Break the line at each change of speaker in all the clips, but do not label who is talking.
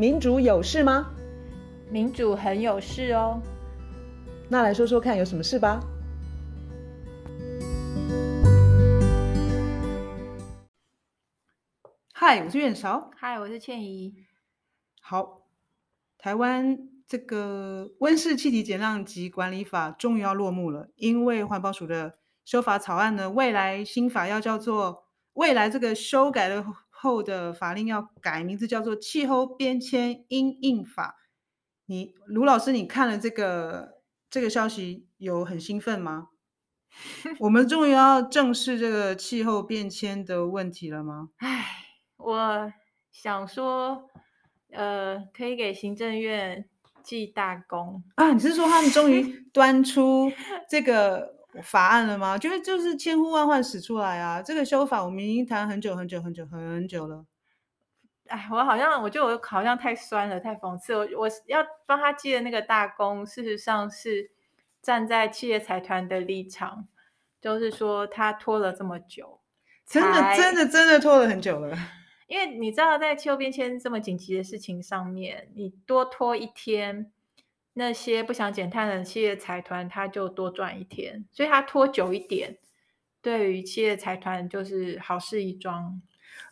民主有事吗？
民主很有事哦。
那来说说看，有什么事吧？嗨，我是苑韶。
嗨，我是倩怡。
好，台湾这个温室气体减量及管理法终于要落幕了，因为环保署的修法草案呢，未来新法要叫做未来这个修改了。后的法令要改名字，叫做《气候变迁因应法》。你卢老师，你看了这个这个消息，有很兴奋吗？我们终于要正视这个气候变迁的问题了吗？
唉，我想说，呃，可以给行政院记大功
啊！你是说他们终于 端出这个？法案了吗？就是就是千呼万唤始出来啊！这个修法我们已经谈很久很久很久很久了。
哎，我好像我觉得我好像太酸了，太讽刺。我我要帮他记的那个大功，事实上是站在企业财团的立场，就是说他拖了这么久，
真的真的真的拖了很久了。
因为你知道，在气候变迁这么紧急的事情上面，你多拖一天。那些不想减碳的企业财团，他就多赚一天，所以他拖久一点，对于企业财团就是好事一桩。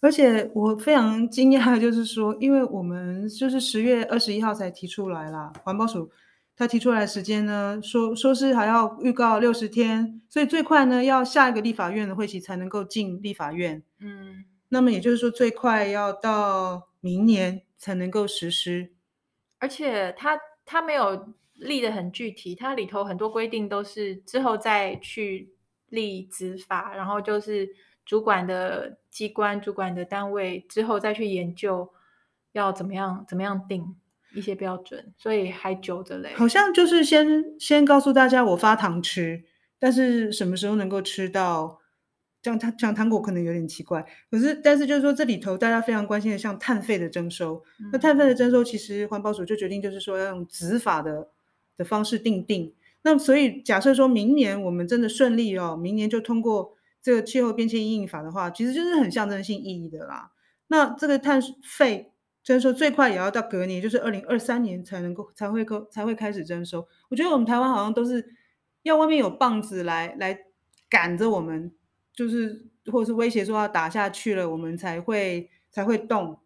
而且我非常惊讶就是说，因为我们就是十月二十一号才提出来啦，环保署他提出来的时间呢，说说是还要预告六十天，所以最快呢要下一个立法院的会期才能够进立法院。嗯，那么也就是说最快要到明年才能够实施，
而且他。它没有立得很具体，它里头很多规定都是之后再去立执法，然后就是主管的机关、主管的单位之后再去研究要怎么样、怎么样定一些标准，所以还久着嘞。
好像就是先先告诉大家我发糖吃，但是什么时候能够吃到？像糖像糖果可能有点奇怪，可是但是就是说这里头大家非常关心的，像碳费的征收，嗯、那碳费的征收其实环保署就决定就是说要用执法的的方式定定。那所以假设说明年我们真的顺利哦，明年就通过这个气候变迁因应法的话，其实就是很象征性意义的啦。那这个碳费征收最快也要到隔年，就是二零二三年才能够才会够才会开始征收。我觉得我们台湾好像都是要外面有棒子来来赶着我们。就是，或者是威胁说要打下去了，我们才会才会动。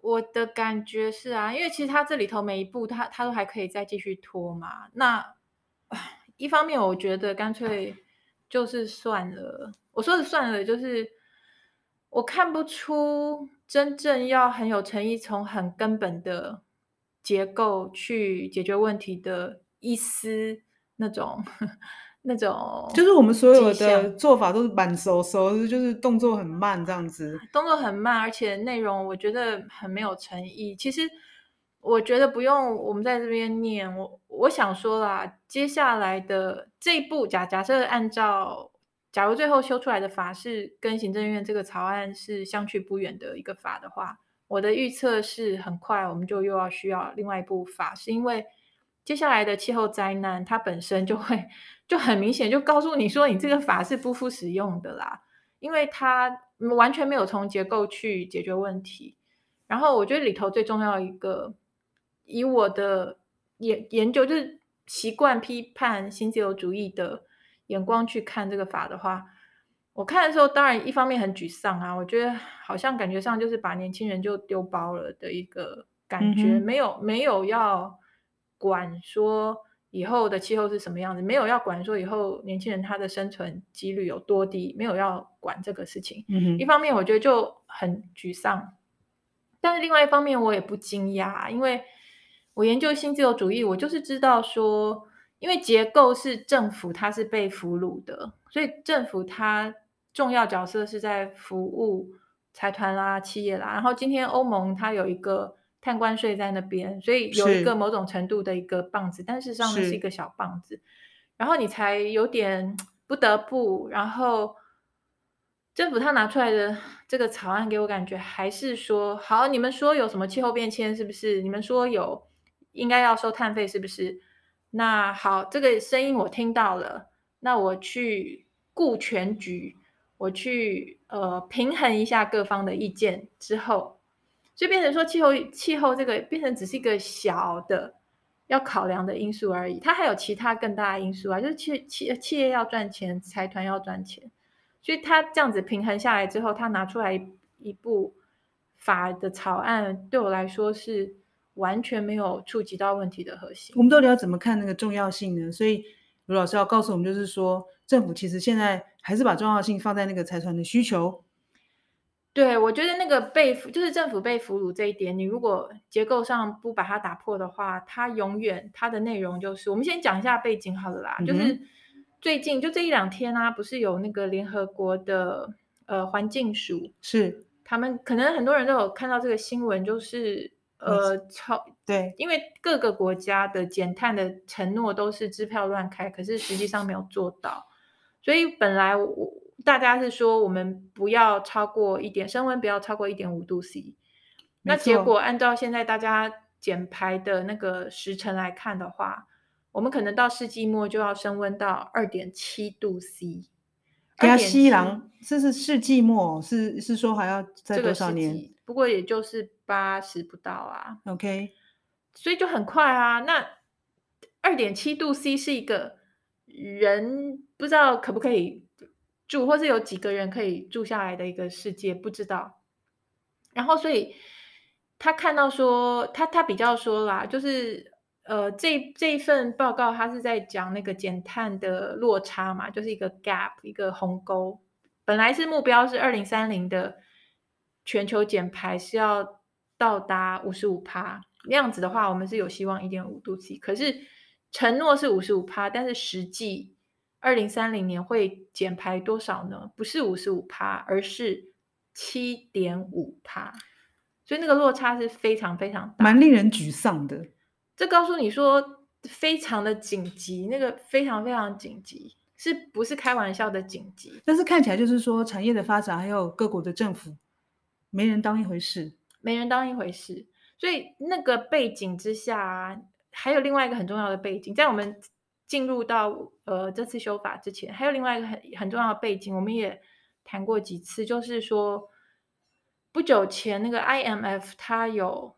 我的感觉是啊，因为其实他这里头每一步他，他都还可以再继续拖嘛。那一方面，我觉得干脆就是算了。我说的算了，就是我看不出真正要很有诚意，从很根本的结构去解决问题的一丝那种。那种
就是我们所有的做法都是慢手手，就是动作很慢这样子，
动作很慢，而且内容我觉得很没有诚意。其实我觉得不用我们在这边念，我我想说啦，接下来的这一步假假设按照，假如最后修出来的法是跟行政院这个草案是相去不远的一个法的话，我的预测是很快我们就又要需要另外一部法，是因为接下来的气候灾难它本身就会。就很明显，就告诉你说，你这个法是不敷使用的啦，因为它完全没有从结构去解决问题。然后我觉得里头最重要一个，以我的研研究，就是习惯批判新自由主义的眼光去看这个法的话，我看的时候，当然一方面很沮丧啊，我觉得好像感觉上就是把年轻人就丢包了的一个感觉，嗯、没有没有要管说。以后的气候是什么样子？没有要管说以后年轻人他的生存几率有多低，没有要管这个事情。嗯哼。一方面我觉得就很沮丧，但是另外一方面我也不惊讶，因为我研究新自由主义，我就是知道说，因为结构是政府，它是被俘虏的，所以政府它重要角色是在服务财团啦、企业啦。然后今天欧盟它有一个。碳关税在那边，所以有一个某种程度的一个棒子，但事实上是一个小棒子，然后你才有点不得不，然后政府他拿出来的这个草案给我感觉还是说，好，你们说有什么气候变迁是不是？你们说有应该要收碳费是不是？那好，这个声音我听到了，那我去顾全局，我去呃平衡一下各方的意见之后。所以变成说气候气候这个变成只是一个小的要考量的因素而已，它还有其他更大的因素啊，就是企企企业要赚钱，财团要赚钱，所以它这样子平衡下来之后，它拿出来一,一部法的草案，对我来说是完全没有触及到问题的核心。
我们到底要怎么看那个重要性呢？所以卢老师要告诉我们，就是说政府其实现在还是把重要性放在那个财团的需求。
对，我觉得那个被就是政府被俘虏这一点，你如果结构上不把它打破的话，它永远它的内容就是，我们先讲一下背景好了啦，嗯、就是最近就这一两天啊，不是有那个联合国的呃环境署
是
他们可能很多人都有看到这个新闻，就是呃超
对，
因为各个国家的减碳的承诺都是支票乱开，可是实际上没有做到，所以本来我。大家是说我们不要超过一点升温，不要超过一点五度 C。那结果按照现在大家减排的那个时程来看的话，我们可能到世纪末就要升温到二点七度 C。
加西郎，这是世纪末，是是说还要再多少年？
这个、不过也就是八十不到啊。
OK，
所以就很快啊。那二点七度 C 是一个人不知道可不可以。住，或是有几个人可以住下来的一个世界，不知道。然后，所以他看到说，他他比较说啦，就是呃，这这一份报告，他是在讲那个减碳的落差嘛，就是一个 gap，一个鸿沟。本来是目标是二零三零的全球减排是要到达五十五趴，那样子的话，我们是有希望一点五度 C。可是承诺是五十五趴，但是实际。二零三零年会减排多少呢？不是五十五趴，而是七点五趴，所以那个落差是非常非常大，
蛮令人沮丧的。
这告诉你说，非常的紧急，那个非常非常紧急，是不是开玩笑的紧急？
但是看起来就是说，产业的发展还有各国的政府，没人当一回事，
没人当一回事。所以那个背景之下，还有另外一个很重要的背景，在我们。进入到呃这次修法之前，还有另外一个很很重要的背景，我们也谈过几次，就是说不久前那个 IMF 它有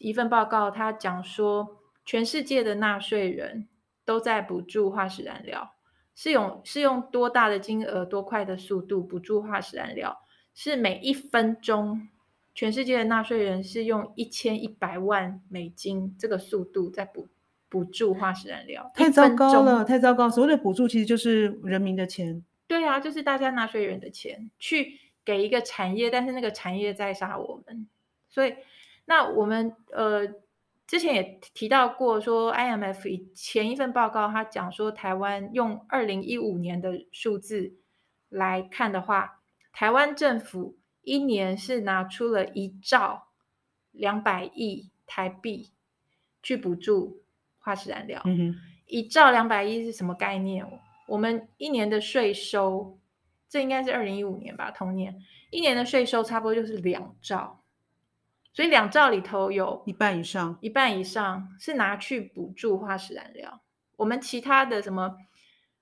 一份报告，它讲说全世界的纳税人都在补助化石燃料，是用是用多大的金额、多快的速度补助化石燃料？是每一分钟，全世界的纳税人是用一千一百万美金这个速度在补。补助化石燃料
太糟糕了，太糟糕！所谓的补助其实就是人民的钱，
对啊，就是大家纳税人的钱去给一个产业，但是那个产业在杀我们。所以，那我们呃之前也提到过，说 IMF 以前一份报告，他讲说台湾用二零一五年的数字来看的话，台湾政府一年是拿出了一兆两百亿台币去补助。化石燃料，一兆两百亿是什么概念？我们一年的税收，这应该是二零一五年吧，同年一年的税收差不多就是两兆，所以两兆里头有
一半以上，
一半以上是拿去补助化石燃料。我们其他的什么，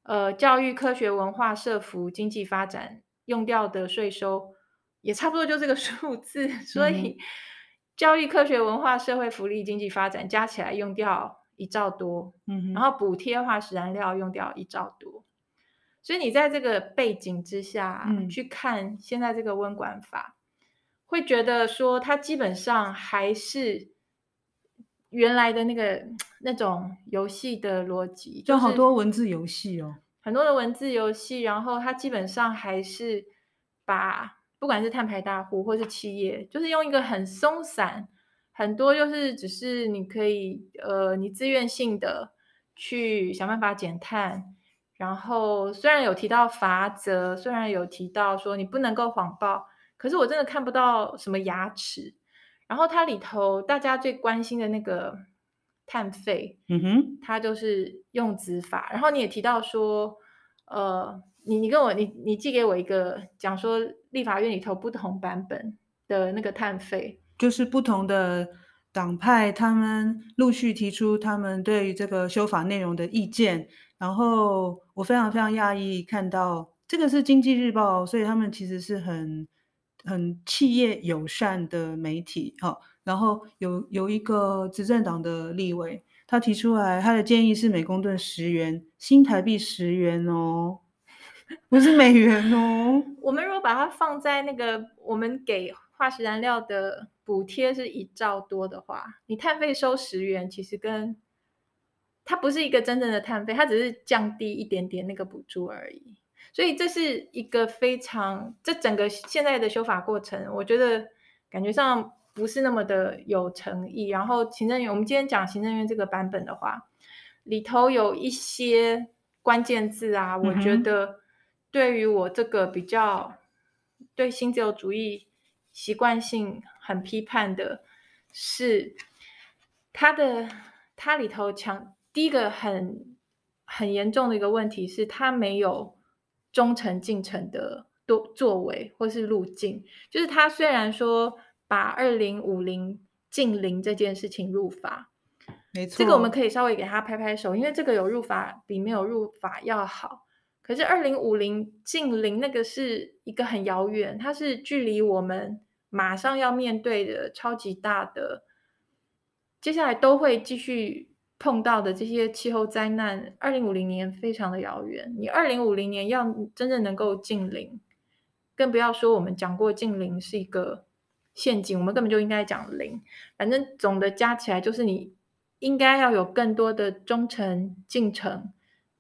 呃，教育、科学、文化、社福、经济发展用掉的税收，也差不多就这个数字。所以，嗯、教育、科学、文化、社会福利、经济发展加起来用掉。一兆多，嗯，然后补贴化石燃料用掉一兆多，所以你在这个背景之下，嗯，去看现在这个温管法，会觉得说它基本上还是原来的那个那种游戏的逻辑，
就好多文字游戏哦，
很多的文字游戏，然后它基本上还是把不管是碳排大户或是企业，就是用一个很松散。很多就是只是你可以呃，你自愿性的去想办法减碳，然后虽然有提到罚则，虽然有提到说你不能够谎报，可是我真的看不到什么牙齿。然后它里头大家最关心的那个碳费，嗯哼，它就是用资法。然后你也提到说，呃，你你跟我你你寄给我一个讲说立法院里头不同版本的那个碳费。
就是不同的党派，他们陆续提出他们对于这个修法内容的意见。然后我非常非常讶异看到这个是经济日报，所以他们其实是很很企业友善的媒体，哦，然后有有一个执政党的立委，他提出来他的建议是每公吨十元，新台币十元哦，不是美元哦。
我们如果把它放在那个我们给化石燃料的补贴是一兆多的话，你碳费收十元，其实跟它不是一个真正的碳费，它只是降低一点点那个补助而已。所以这是一个非常，这整个现在的修法过程，我觉得感觉上不是那么的有诚意。然后行政院，我们今天讲行政院这个版本的话，里头有一些关键字啊，我觉得对于我这个比较对新自由主义习惯性很批判的是，他的他里头强第一个很很严重的一个问题是，他没有。忠诚进程的多作为或是路径，就是他虽然说把二零五零近零这件事情入法，
没错，
这个我们可以稍微给他拍拍手，因为这个有入法比没有入法要好。可是二零五零近零那个是一个很遥远，它是距离我们马上要面对的超级大的，接下来都会继续。碰到的这些气候灾难，二零五零年非常的遥远。你二零五零年要真正能够净零，更不要说我们讲过净零是一个陷阱，我们根本就应该讲零。反正总的加起来，就是你应该要有更多的忠诚进程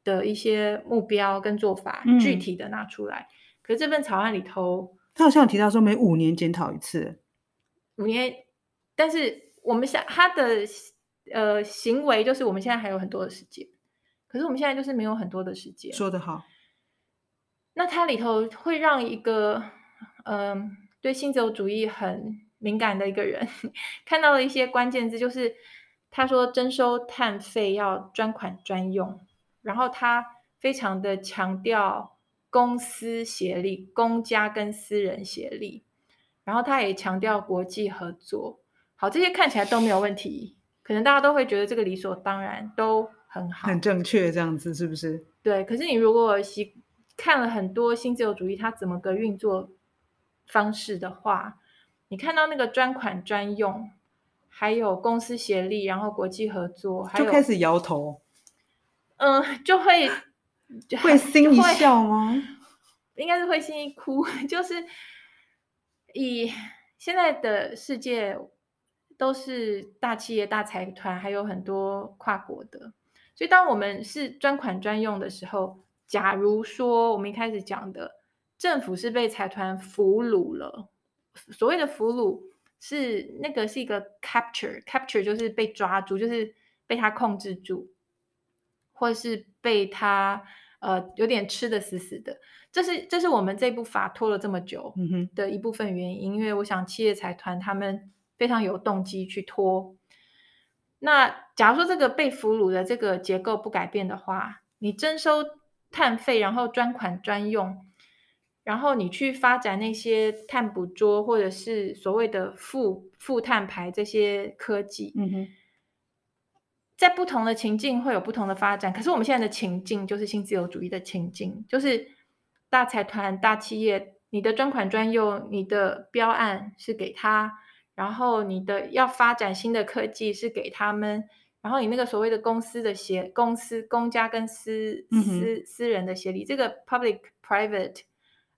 的一些目标跟做法，嗯、具体的拿出来。可是这份草案里头，
他好像有提到说每五年检讨一次，
五年，但是我们想他的。呃，行为就是我们现在还有很多的时间，可是我们现在就是没有很多的时间。
说得好，
那它里头会让一个嗯、呃，对新自由主义很敏感的一个人 看到了一些关键字，就是他说征收碳费要专款专用，然后他非常的强调公私协力，公家跟私人协力，然后他也强调国际合作。好，这些看起来都没有问题。可能大家都会觉得这个理所当然，都很好，
很正确，这样子是不是？
对。可是你如果习看了很多新自由主义它怎么个运作方式的话，你看到那个专款专用，还有公私协力，然后国际合作，还有
就开始摇头。
嗯、呃，就会
会 心一笑吗？
应该是会心一哭。就是以现在的世界。都是大企业、大财团，还有很多跨国的。所以，当我们是专款专用的时候，假如说我们一开始讲的政府是被财团俘虏了，所谓的俘虏是那个是一个 capture，capture 就是被抓住，就是被他控制住，或是被他呃有点吃的死死的。这是这是我们这部法拖了这么久的一部分原因，嗯、因为我想企业财团他们。非常有动机去拖。那假如说这个被俘虏的这个结构不改变的话，你征收碳费，然后专款专用，然后你去发展那些碳捕捉或者是所谓的负负碳排这些科技，
嗯哼，
在不同的情境会有不同的发展。可是我们现在的情境就是新自由主义的情境，就是大财团、大企业，你的专款专用，你的标案是给他。然后你的要发展新的科技是给他们，然后你那个所谓的公司的协公司公家跟私私私人的协力，这个 public private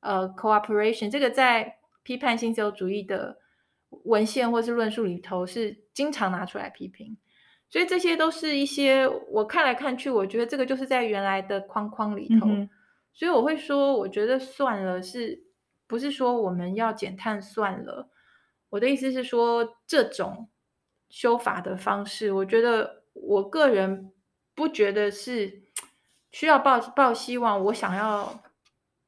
呃 cooperation 这个在批判新自由主义的文献或是论述里头是经常拿出来批评，所以这些都是一些我看来看去，我觉得这个就是在原来的框框里头，嗯、所以我会说，我觉得算了，是不是说我们要减碳算了？我的意思是说，这种修法的方式，我觉得我个人不觉得是需要抱抱希望。我想要，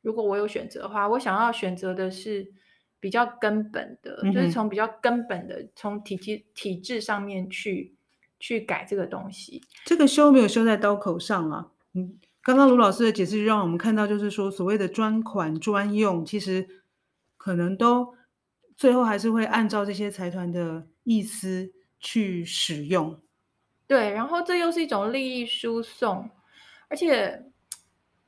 如果我有选择的话，我想要选择的是比较根本的，嗯、就是从比较根本的，从体体体制上面去去改这个东西。
这个修没有修在刀口上啊。嗯，刚刚卢老师的解释就让我们看到，就是说所谓的专款专用，其实可能都。最后还是会按照这些财团的意思去使用，
对，然后这又是一种利益输送，而且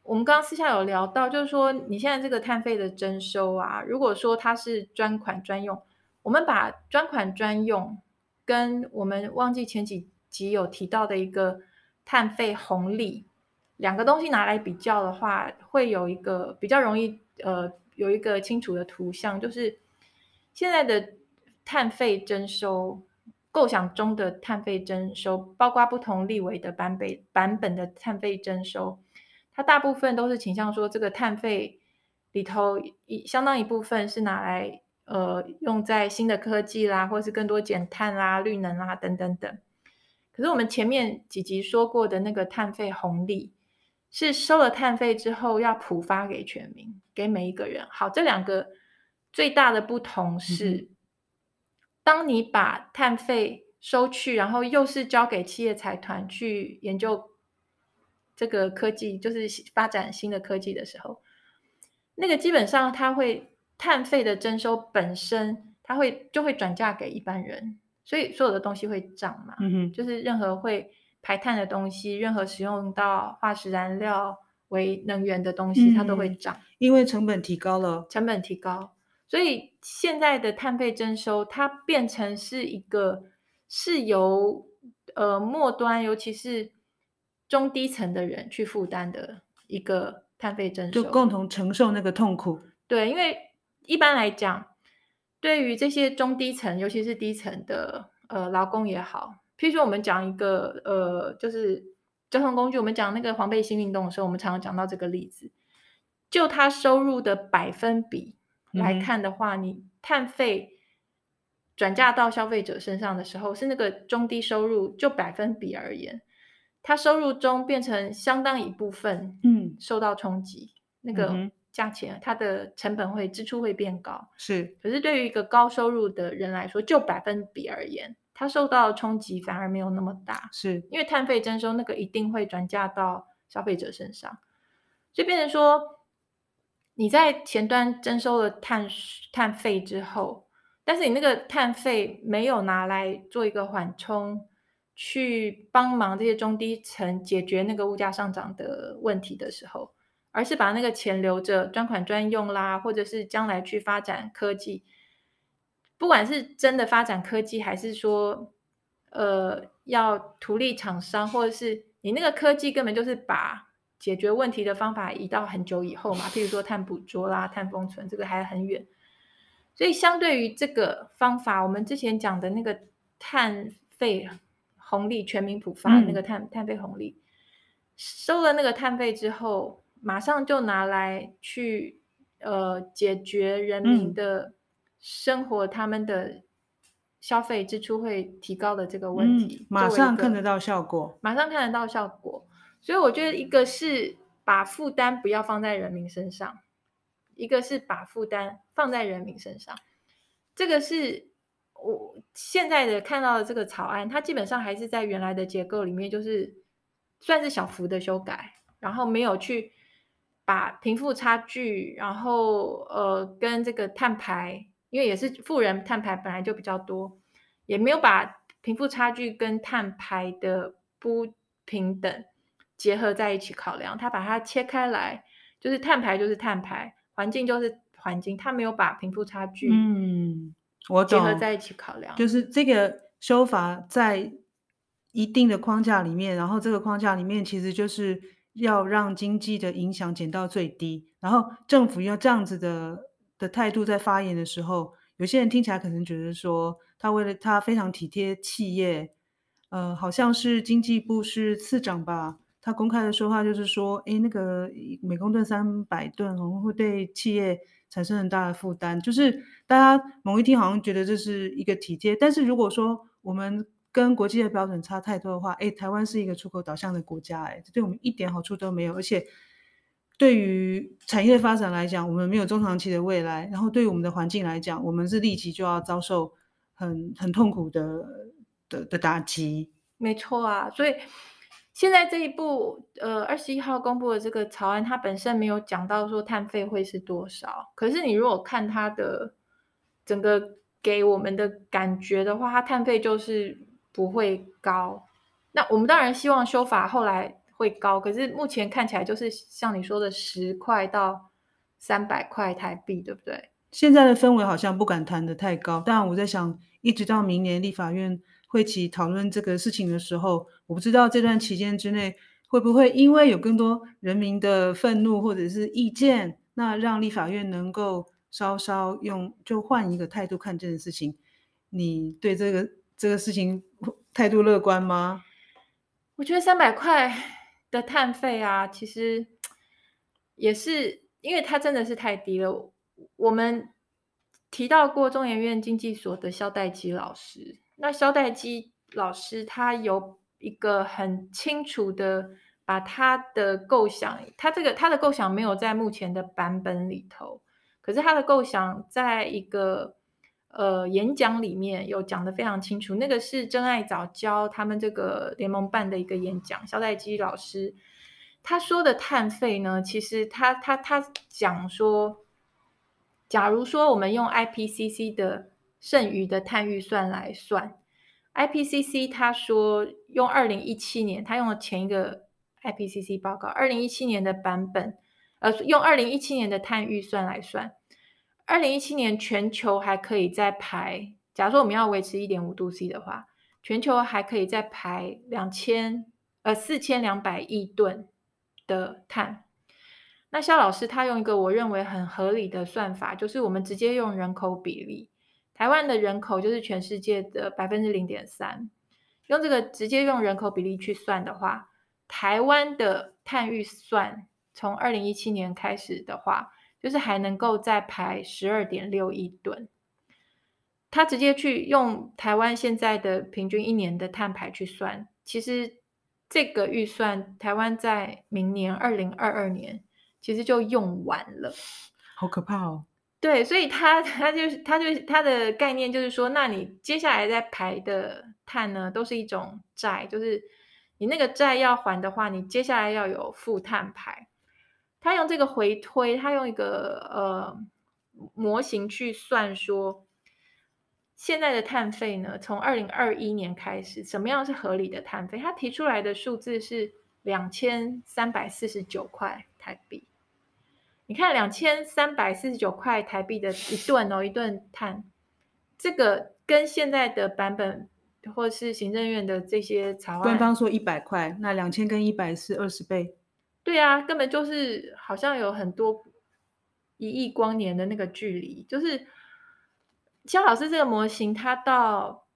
我们刚刚私下有聊到，就是说你现在这个碳费的征收啊，如果说它是专款专用，我们把专款专用跟我们忘记前几集有提到的一个碳费红利两个东西拿来比较的话，会有一个比较容易呃有一个清楚的图像，就是现在的碳费征收构想中的碳费征收，包括不同立委的版本版本的碳费征收。它大部分都是倾向说，这个碳费里头一相当一部分是拿来呃用在新的科技啦，或是更多减碳啦、绿能啦等等等。可是我们前面几集说过的那个碳费红利，是收了碳费之后要普发给全民，给每一个人。好，这两个最大的不同是，嗯、当你把碳费收去，然后又是交给企业财团去研究。这个科技就是发展新的科技的时候，那个基本上它会碳费的征收本身，它会就会转嫁给一般人，所以所有的东西会涨嘛。嗯哼，就是任何会排碳的东西，任何使用到化石燃料为能源的东西，它都会涨，嗯，
因为成本提高了，
成本提高，所以现在的碳费征收它变成是一个是由呃末端，尤其是。中低层的人去负担的一个碳费征收，
就共同承受那个痛苦。
对，因为一般来讲，对于这些中低层，尤其是低层的呃劳工也好，譬如说我们讲一个呃，就是交通工具，我们讲那个黄背心运动的时候，我们常常讲到这个例子。就他收入的百分比来看的话，嗯、你碳费转嫁到消费者身上的时候，是那个中低收入就百分比而言。他收入中变成相当一部分，嗯，受到冲击，嗯、那个价钱，它的成本会支出会变高，
是。
可是对于一个高收入的人来说，就百分比而言，他受到的冲击反而没有那么大，
是
因为碳费征收那个一定会转嫁到消费者身上，所以变成说你在前端征收了碳碳费之后，但是你那个碳费没有拿来做一个缓冲。去帮忙这些中低层解决那个物价上涨的问题的时候，而是把那个钱留着专款专用啦，或者是将来去发展科技，不管是真的发展科技，还是说呃要图利厂商，或者是你那个科技根本就是把解决问题的方法移到很久以后嘛，譬如说碳捕捉啦、碳封存，这个还很远。所以相对于这个方法，我们之前讲的那个碳费。红利全民普发那个碳、嗯、碳费红利，收了那个碳费之后，马上就拿来去呃解决人民的生活，嗯、他们的消费支出会提高的这个问题，
嗯、马上看得到效果，
马上看得到效果。所以我觉得一个是把负担不要放在人民身上，一个是把负担放在人民身上，这个是。我现在的看到的这个草案，它基本上还是在原来的结构里面，就是算是小幅的修改，然后没有去把贫富差距，然后呃跟这个碳排，因为也是富人碳排本来就比较多，也没有把贫富差距跟碳排的不平等结合在一起考量，他把它切开来，就是碳排就是碳排，环境就是环境，他没有把贫富差距嗯。
我，
结合在一起考量，
就是这个修法在一定的框架里面，然后这个框架里面其实就是要让经济的影响减到最低，然后政府要这样子的的态度在发言的时候，有些人听起来可能觉得说他为了他非常体贴企业，呃，好像是经济部是次长吧，他公开的说话就是说，诶，那个每公吨三百吨可能会对企业。产生很大的负担，就是大家某一天好像觉得这是一个体贴，但是如果说我们跟国际的标准差太多的话，哎，台湾是一个出口导向的国家，哎，这对我们一点好处都没有，而且对于产业发展来讲，我们没有中长期的未来，然后对于我们的环境来讲，我们是立即就要遭受很很痛苦的的的打击。
没错啊，所以。现在这一部，呃，二十一号公布的这个草案，它本身没有讲到说碳费会是多少。可是你如果看它的整个给我们的感觉的话，它碳费就是不会高。那我们当然希望修法后来会高，可是目前看起来就是像你说的十块到三百块台币，对不对？
现在的氛围好像不敢谈得太高，但我在想，一直到明年立法院会起讨论这个事情的时候，我不知道这段期间之内会不会因为有更多人民的愤怒或者是意见，那让立法院能够稍稍用就换一个态度看这件事情。你对这个这个事情态度乐观吗？
我觉得三百块的碳费啊，其实也是因为它真的是太低了。我们提到过中研院经济所的萧代基老师，那萧代基老师他有一个很清楚的把他的构想，他这个他的构想没有在目前的版本里头，可是他的构想在一个。呃，演讲里面有讲的非常清楚，那个是真爱早教他们这个联盟办的一个演讲，肖代基老师他说的碳费呢，其实他他他讲说，假如说我们用 IPCC 的剩余的碳预算来算，IPCC 他说用二零一七年，他用了前一个 IPCC 报告，二零一七年的版本，呃，用二零一七年的碳预算来算。二零一七年，全球还可以再排。假如说我们要维持一点五度 C 的话，全球还可以再排两千呃四千两百亿吨的碳。那萧老师他用一个我认为很合理的算法，就是我们直接用人口比例，台湾的人口就是全世界的百分之零点三，用这个直接用人口比例去算的话，台湾的碳预算从二零一七年开始的话。就是还能够再排十二点六亿吨，他直接去用台湾现在的平均一年的碳排去算，其实这个预算台湾在明年二零二二年其实就用完了，
好可怕哦。
对，所以他他就是他就他的概念就是说，那你接下来在排的碳呢，都是一种债，就是你那个债要还的话，你接下来要有负碳排。他用这个回推，他用一个呃模型去算说，现在的碳费呢，从二零二一年开始，什么样是合理的碳费？他提出来的数字是两千三百四十九块台币。你看，两千三百四十九块台币的一吨哦，一吨碳，这个跟现在的版本或是行政院的这些草案，
官方说一百块，那两千跟一百是二十倍。
对啊，根本就是好像有很多一亿光年的那个距离。就是肖老师这个模型，它到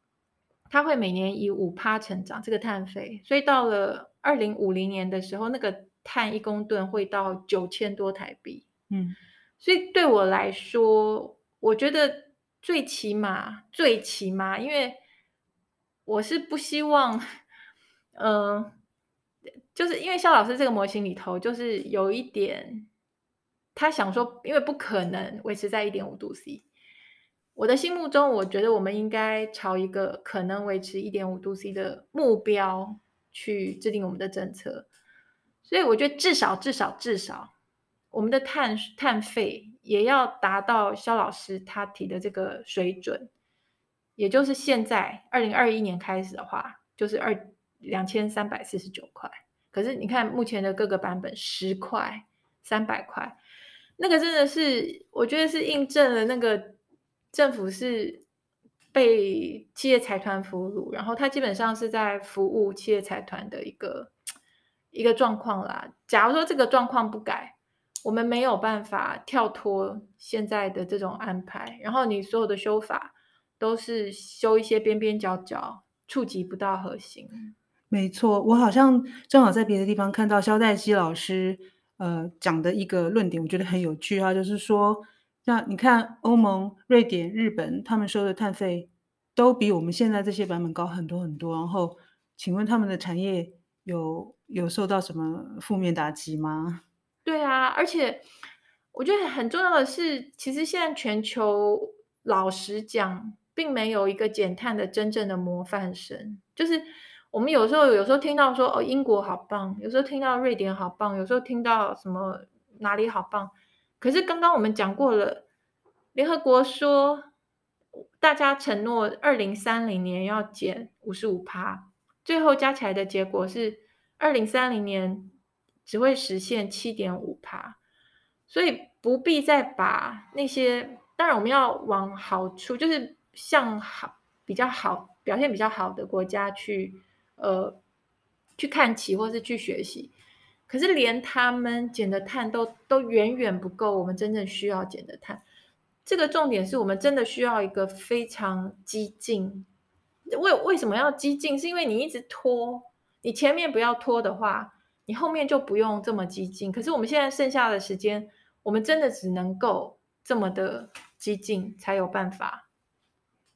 它会每年以五趴成长这个碳费，所以到了二零五零年的时候，那个碳一公吨会到九千多台币。
嗯，
所以对我来说，我觉得最起码最起码，因为我是不希望，嗯、呃。就是因为肖老师这个模型里头，就是有一点，他想说，因为不可能维持在一点五度 C。我的心目中，我觉得我们应该朝一个可能维持一点五度 C 的目标去制定我们的政策。所以我觉得至少至少至少，我们的碳碳费也要达到肖老师他提的这个水准，也就是现在二零二一年开始的话，就是二两千三百四十九块。可是你看，目前的各个版本十块、三百块，那个真的是，我觉得是印证了那个政府是被企业财团俘虏，然后他基本上是在服务企业财团的一个一个状况啦。假如说这个状况不改，我们没有办法跳脱现在的这种安排，然后你所有的修法都是修一些边边角角，触及不到核心。
没错，我好像正好在别的地方看到肖代基老师呃讲的一个论点，我觉得很有趣哈，就是说，那你看欧盟、瑞典、日本他们收的碳费都比我们现在这些版本高很多很多，然后请问他们的产业有有受到什么负面打击吗？
对啊，而且我觉得很重要的是，其实现在全球老实讲，并没有一个减碳的真正的模范生，就是。我们有时候有时候听到说哦，英国好棒，有时候听到瑞典好棒，有时候听到什么哪里好棒。可是刚刚我们讲过了，联合国说大家承诺二零三零年要减五十五趴，最后加起来的结果是二零三零年只会实现七点五趴，所以不必再把那些，当然我们要往好处，就是向好比较好表现比较好的国家去呃去看齐或是去学习，可是连他们减的碳都都远远不够我们真正需要减的碳。这个重点是我们真的需要一个非常激进。为为什么要激进？是因为你一直拖，你前面不要拖的话，你后面就不用这么激进。可是我们现在剩下的时间，我们真的只能够这么的激进，才有办法。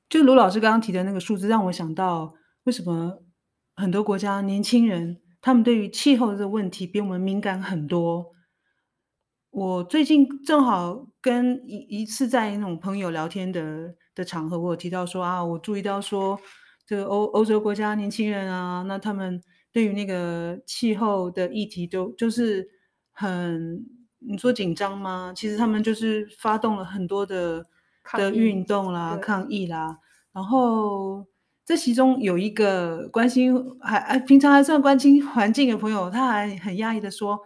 就卢老师刚刚提的那个数字，让我想到为什么很多国家年轻人他们对于气候这个问题比我们敏感很多。我最近正好跟一一次在那种朋友聊天的的场合，我有提到说啊，我注意到说这个欧欧洲国家年轻人啊，那他们对于那个气候的议题都就是很你说紧张吗？其实他们就是发动了很多的的运动啦、抗议啦，然后这其中有一个关心还还平常还算关心环境的朋友，他还很讶异的说。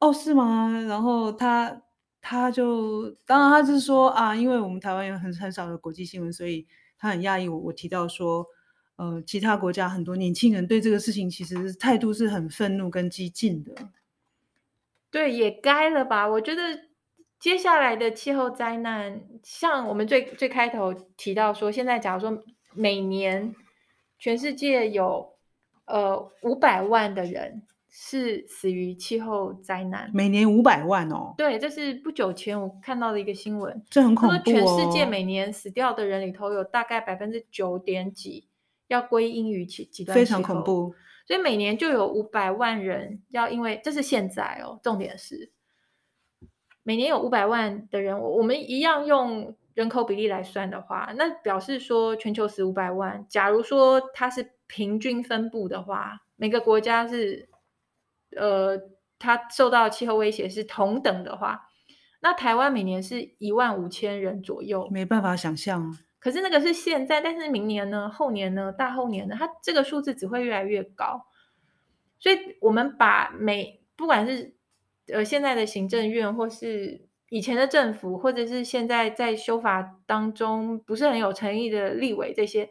哦，是吗？然后他他就当然他是说啊，因为我们台湾有很很少的国际新闻，所以他很讶异我我提到说，呃，其他国家很多年轻人对这个事情其实态度是很愤怒跟激进的。
对，也该了吧？我觉得接下来的气候灾难，像我们最最开头提到说，现在假如说每年全世界有呃五百万的人。是死于气候灾难，
每年五百万哦。
对，这是不久前我看到的一个新闻，
这很恐怖哦。
全世界每年死掉的人里头，有大概百分之九点几要归因于极极端气候，
非常恐怖。
所以每年就有五百万人要因为，这是现在哦。重点是每年有五百万的人，我们一样用人口比例来算的话，那表示说全球十五百万。假如说它是平均分布的话，每个国家是。呃，它受到气候威胁是同等的话，那台湾每年是一万五千人左右，
没办法想象。
可是那个是现在，但是明年呢？后年呢？大后年呢？它这个数字只会越来越高。所以，我们把每不管是呃现在的行政院，或是以前的政府，或者是现在在修法当中不是很有诚意的立委，这些，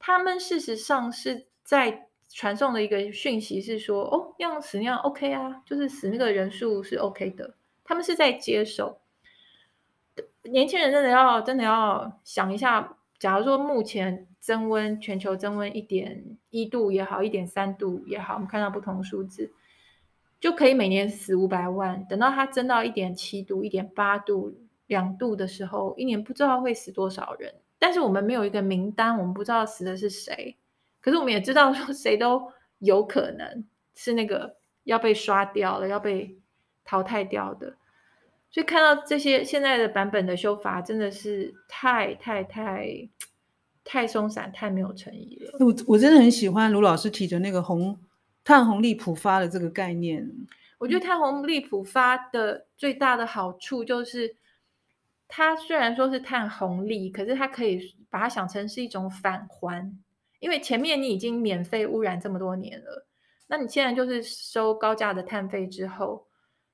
他们事实上是在。传送的一个讯息是说，哦，要死那样 OK 啊，就是死那个人数是 OK 的，他们是在接受。年轻人真的要真的要想一下，假如说目前增温，全球增温一点一度也好，一点三度也好，我们看到不同数字，就可以每年死五百万。等到它增到一点七度、一点八度、两度的时候，一年不知道会死多少人。但是我们没有一个名单，我们不知道死的是谁。可是我们也知道，说谁都有可能是那个要被刷掉了、要被淘汰掉的。所以看到这些现在的版本的修法，真的是太太太太松散、太没有诚意了。
我我真的很喜欢卢老师提的那个红碳红利普发的这个概念。
我觉得碳红利普发的最大的好处就是，它虽然说是碳红利，可是它可以把它想成是一种返还。因为前面你已经免费污染这么多年了，那你现在就是收高价的碳费之后，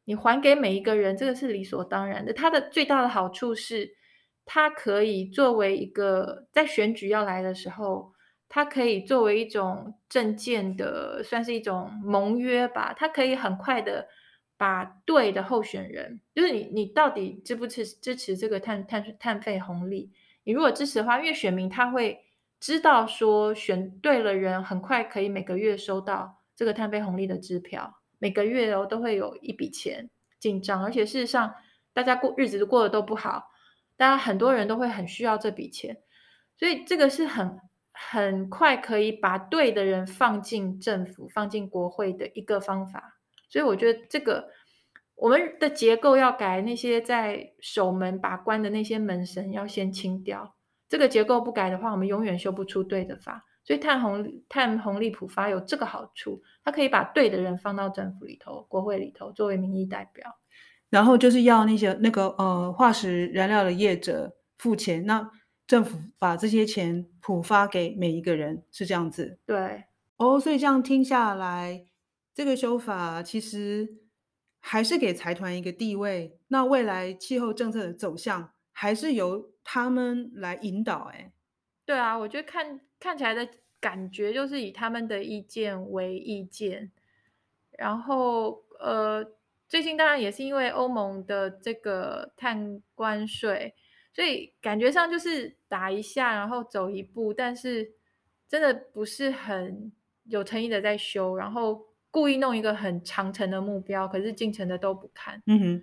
你还给每一个人，这个是理所当然的。它的最大的好处是，它可以作为一个在选举要来的时候，它可以作为一种政见的，算是一种盟约吧。它可以很快的把对的候选人，就是你，你到底支不支支持这个碳碳碳费红利？你如果支持的话，因为选民他会。知道说选对了人，很快可以每个月收到这个碳费红利的支票，每个月哦都会有一笔钱进账，而且事实上大家过日子过得都不好，大家很多人都会很需要这笔钱，所以这个是很很快可以把对的人放进政府、放进国会的一个方法，所以我觉得这个我们的结构要改，那些在守门把关的那些门神要先清掉。这个结构不改的话，我们永远修不出对的法。所以碳红碳红利普发有这个好处，它可以把对的人放到政府里头、国会里头作为民意代表。
然后就是要那些那个呃化石燃料的业者付钱，那政府把这些钱普发给每一个人，是这样子。
对，
哦，所以这样听下来，这个修法其实还是给财团一个地位，那未来气候政策的走向还是由他们来引导。哎，
对啊，我觉得看看起来的感觉就是以他们的意见为意见，然后呃，最近当然也是因为欧盟的这个碳关税，所以感觉上就是打一下，然后走一步，但是真的不是很有诚意的在修，然后。故意弄一个很长程的目标，可是进程的都不看。
嗯哼，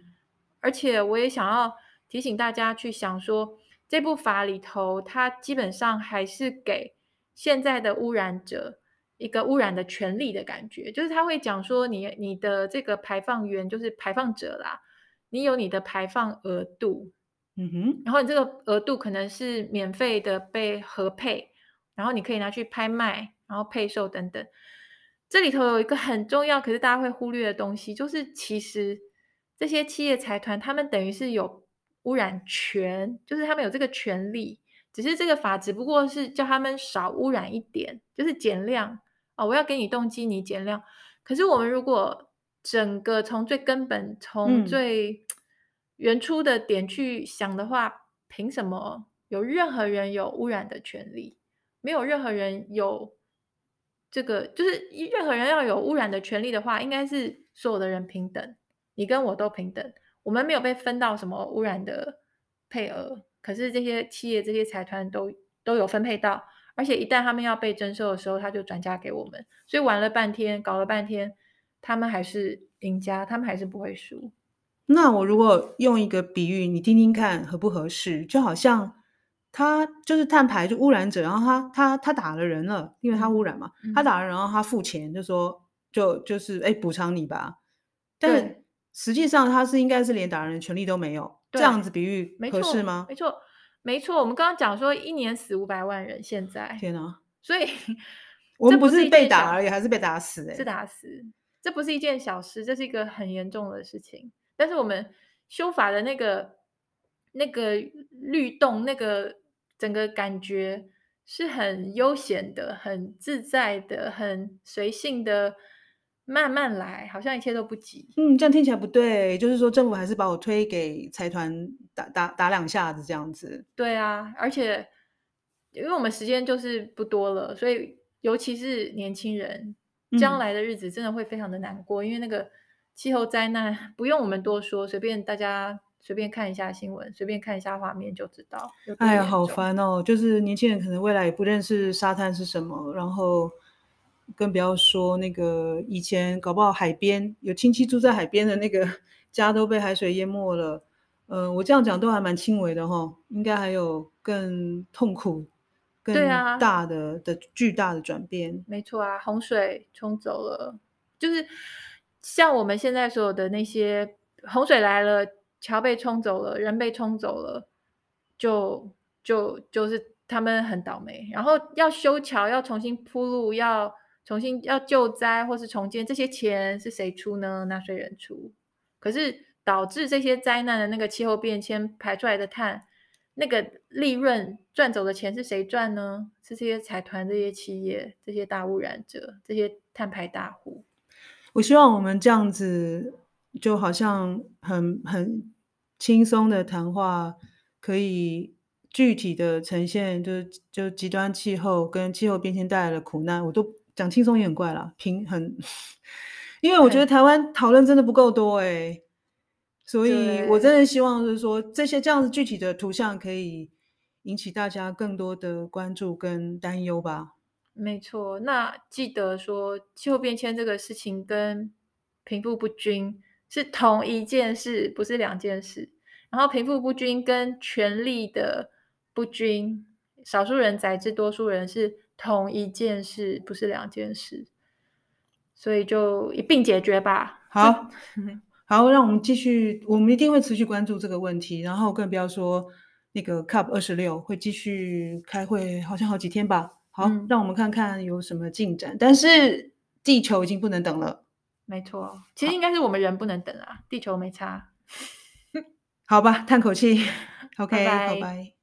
而且我也想要提醒大家去想说，这部法里头，它基本上还是给现在的污染者一个污染的权利的感觉，就是他会讲说你，你你的这个排放源就是排放者啦，你有你的排放额度，
嗯哼，
然后你这个额度可能是免费的被核配，然后你可以拿去拍卖，然后配售等等。这里头有一个很重要，可是大家会忽略的东西，就是其实这些企业财团，他们等于是有污染权，就是他们有这个权利，只是这个法只不过是叫他们少污染一点，就是减量哦。我要给你动机，你减量。可是我们如果整个从最根本、从最原初的点去想的话，凭什么有任何人有污染的权利？没有任何人有。这个就是任何人要有污染的权利的话，应该是所有的人平等，你跟我都平等，我们没有被分到什么污染的配额，可是这些企业、这些财团都都有分配到，而且一旦他们要被征收的时候，他就转嫁给我们，所以玩了半天，搞了半天，他们还是赢家，他们还是不会输。
那我如果用一个比喻，你听听看合不合适？就好像。他就是碳排就污染者，然后他他他打了人了，因为他污染嘛，嗯、他打了人，然后他付钱，就说就就是哎补偿你吧。但实际上他是应该是连打人的权利都没有，这样子比喻合适吗？
没错，没错。我们刚刚讲说一年死五百万人，现在
天哪！
所以
我们不是被打而已，还是被打死哎，
是打死。这不是一件小事，这是一个很严重的事情。但是我们修法的那个那个律动那个。整个感觉是很悠闲的、很自在的、很随性的，慢慢来，好像一切都不急。
嗯，这样听起来不对，就是说政府还是把我推给财团打打打两下子这样子。
对啊，而且因为我们时间就是不多了，所以尤其是年轻人，将来的日子真的会非常的难过，嗯、因为那个气候灾难不用我们多说，随便大家。随便看一下新闻，随便看一下画面就知道。
哎呀，好烦哦！就是年轻人可能未来也不认识沙滩是什么，然后更不要说那个以前搞不好海边有亲戚住在海边的那个 家都被海水淹没了。呃，我这样讲都还蛮轻微的哈、哦，应该还有更痛苦、更大的、啊、的巨大的转变。
没错啊，洪水冲走了，就是像我们现在所有的那些洪水来了。桥被冲走了，人被冲走了，就就就是他们很倒霉。然后要修桥，要重新铺路，要重新要救灾或是重建，这些钱是谁出呢？纳税人出。可是导致这些灾难的那个气候变迁排出来的碳，那个利润赚走的钱是谁赚呢？是这些财团、这些企业、这些大污染者、这些碳排大户。
我希望我们这样子，就好像很很。轻松的谈话可以具体的呈现，就就极端气候跟气候变迁带来的苦难，我都讲轻松也很怪啦，平很，因为我觉得台湾讨论真的不够多哎、欸，所以我真的希望就是说这些这样子具体的图像可以引起大家更多的关注跟担忧吧。
没错，那记得说气候变迁这个事情跟贫富不均是同一件事，不是两件事。然后贫富不均跟权力的不均，少数人宰制多数人是同一件事，不是两件事，所以就一并解决吧。
好，好，让我们继续，我们一定会持续关注这个问题。然后更不要说那个 CUP 二十六会继续开会，好像好几天吧。好，嗯，让我们看看有什么进展。但是地球已经不能等了。
没错，其实应该是我们人不能等啊，地球没差。
好吧，叹口气。OK，拜拜。